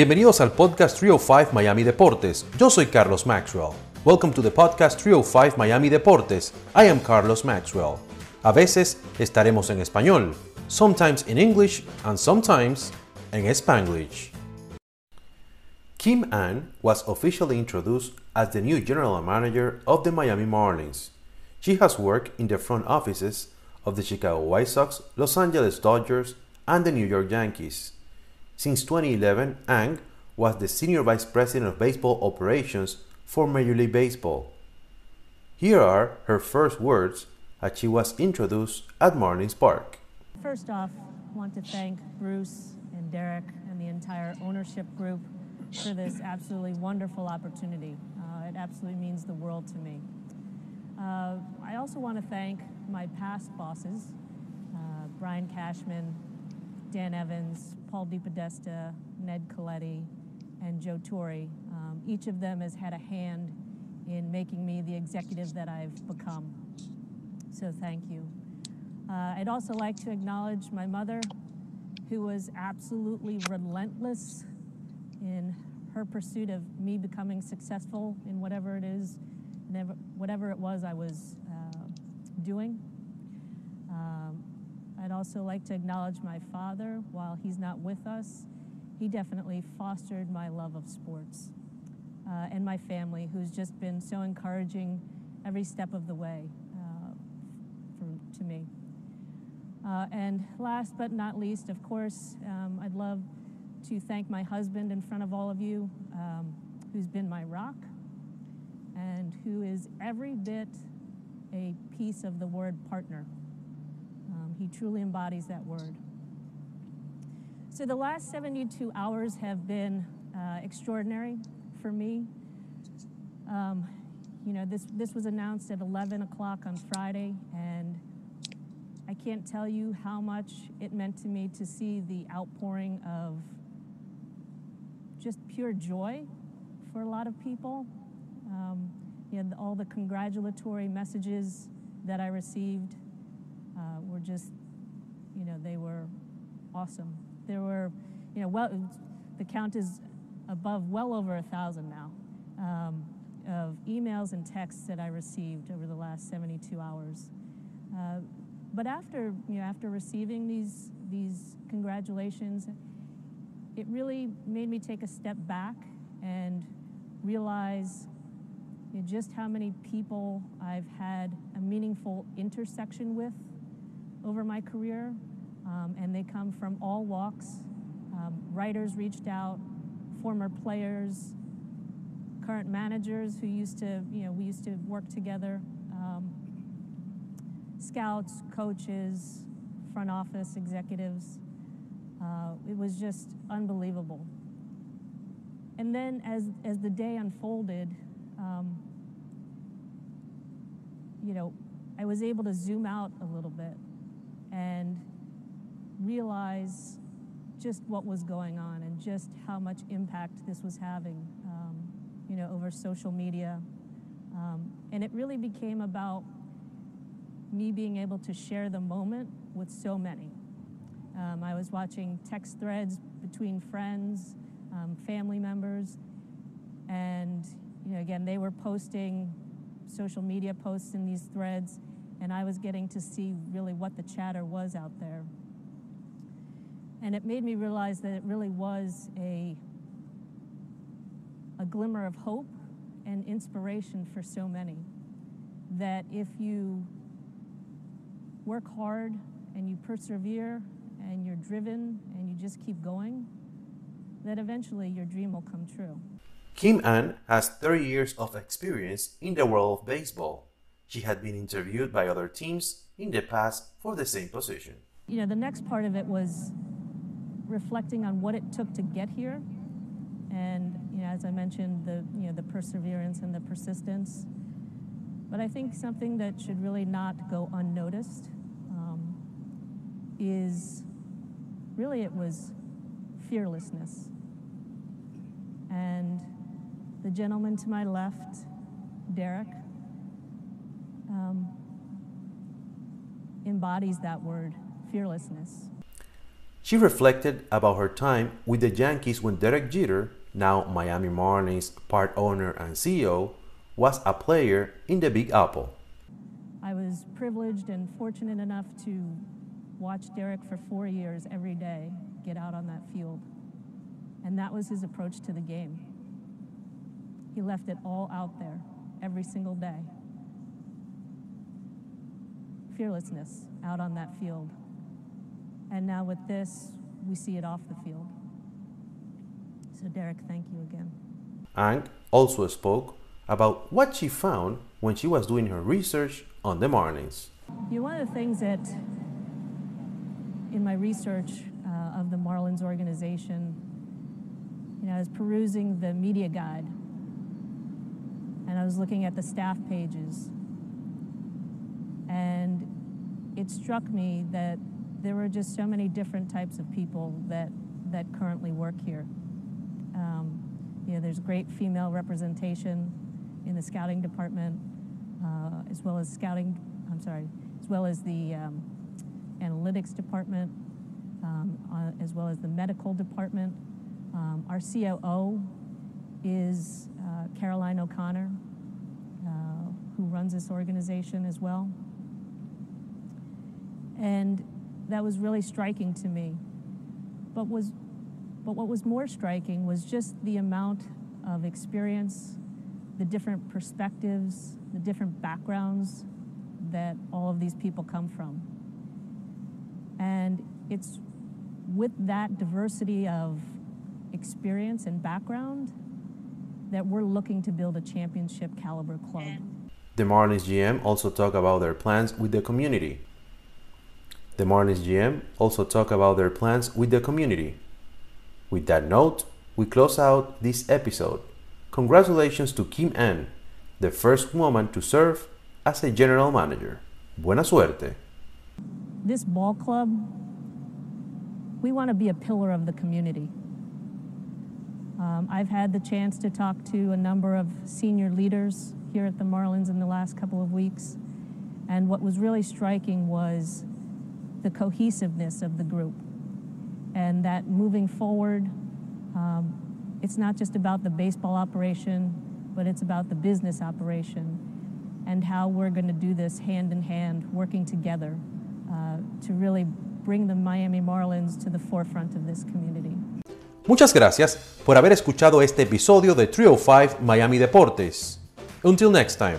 Bienvenidos al podcast 305 Miami Deportes. Yo soy Carlos Maxwell. Welcome to the podcast 305 Miami Deportes. I am Carlos Maxwell. A veces estaremos en español, sometimes in English and sometimes en Spanglish. Kim Ng was officially introduced as the new general manager of the Miami Marlins. She has worked in the front offices of the Chicago White Sox, Los Angeles Dodgers, and the New York Yankees. Since 2011, Ng was the Senior Vice President of Baseball Operations for Major League Baseball. Here are her first words as she was introduced at Marlins Park. First off, I want to thank Bruce and Derek and the entire ownership group for this absolutely wonderful opportunity. Uh, it absolutely means the world to me. Uh, I also want to thank my past bosses, uh, Brian Cashman, Dan Evans, Paul DePodesta, Ned Colletti, and Joe Torre. Um, each of them has had a hand in making me the executive that I've become. So thank you. Uh, I'd also like to acknowledge my mother, who was absolutely relentless in her pursuit of me becoming successful in whatever it is, never, whatever it was I was uh, doing. Also like to acknowledge my father. While he's not with us, he definitely fostered my love of sports. Uh, and my family, who's just been so encouraging every step of the way uh, for, to me. Uh, and last but not least, of course, um, I'd love to thank my husband in front of all of you, um, who's been my rock and who is every bit a piece of the word partner. Um, he truly embodies that word. So the last 72 hours have been uh, extraordinary for me. Um, you know, this, this was announced at 11 o'clock on Friday, and I can't tell you how much it meant to me to see the outpouring of just pure joy for a lot of people. Um, you know, all the congratulatory messages that I received uh, were just, you know, they were awesome. There were, you know, well, the count is above well over a thousand now um, of emails and texts that I received over the last 72 hours. Uh, but after, you know, after receiving these these congratulations, it really made me take a step back and realize you know, just how many people I've had a meaningful intersection with over my career, um, and they come from all walks. Um, writers reached out, former players, current managers who used to, you know, we used to work together, um, scouts, coaches, front office executives. Uh, it was just unbelievable. And then as, as the day unfolded, um, you know, I was able to zoom out a little bit and realize just what was going on and just how much impact this was having, um, you know, over social media. Um, and it really became about me being able to share the moment with so many. Um, I was watching text threads between friends, um, family members, and you know, again, they were posting social media posts in these threads, and I was getting to see really what the chatter was out there. And it made me realize that it really was a, a glimmer of hope and inspiration for so many. That if you work hard and you persevere and you're driven and you just keep going, that eventually your dream will come true. Kim Ng has 30 years of experience in the world of baseball. She had been interviewed by other teams in the past for the same position. You know, the next part of it was reflecting on what it took to get here. And, you know, as I mentioned, the, you know, the perseverance and the persistence. But I think something that should really not go unnoticed um, is really it was fearlessness. And the gentleman to my left, Derek, um, embodies that word, fearlessness. She reflected about her time with the Yankees when Derek Jeter, now Miami Marlins part owner and CEO, was a player in the Big Apple. I was privileged and fortunate enough to watch Derek for four years every day get out on that field. And that was his approach to the game. He left it all out there every single day. Fearlessness out on that field. And now with this, we see it off the field. So, Derek, thank you again. Ng also spoke about what she found when she was doing her research on the Marlins. You know, one of the things that in my research uh, of the Marlins organization, you know, I was perusing the media guide and I was looking at the staff pages. And it struck me that there were just so many different types of people that, that currently work here. Um, you know, there's great female representation in the scouting department, uh, as well as scouting, I'm sorry, as well as the um, analytics department, um, uh, as well as the medical department. Um, our COO is uh, Caroline O'Connor, uh, who runs this organization as well. And that was really striking to me. But was but what was more striking was just the amount of experience, the different perspectives, the different backgrounds that all of these people come from. And it's with that diversity of experience and background that we're looking to build a championship caliber club. The Marlins GM also talked about their plans with the community. The Marlins GM also talked about their plans with the community. With that note, we close out this episode. Congratulations to Kim Ng, the first woman to serve as a general manager. Buena suerte. This ball club, we want to be a pillar of the community. Um, I've had the chance to talk to a number of senior leaders here at the Marlins in the last couple of weeks, and what was really striking was the cohesiveness of the group and that moving forward, um, it's not just about the baseball operation, but it's about the business operation and how we're going to do this hand in hand, working together uh, to really bring the Miami Marlins to the forefront of this community. Muchas gracias por haber escuchado este episodio de 305 Miami Deportes. Until next time.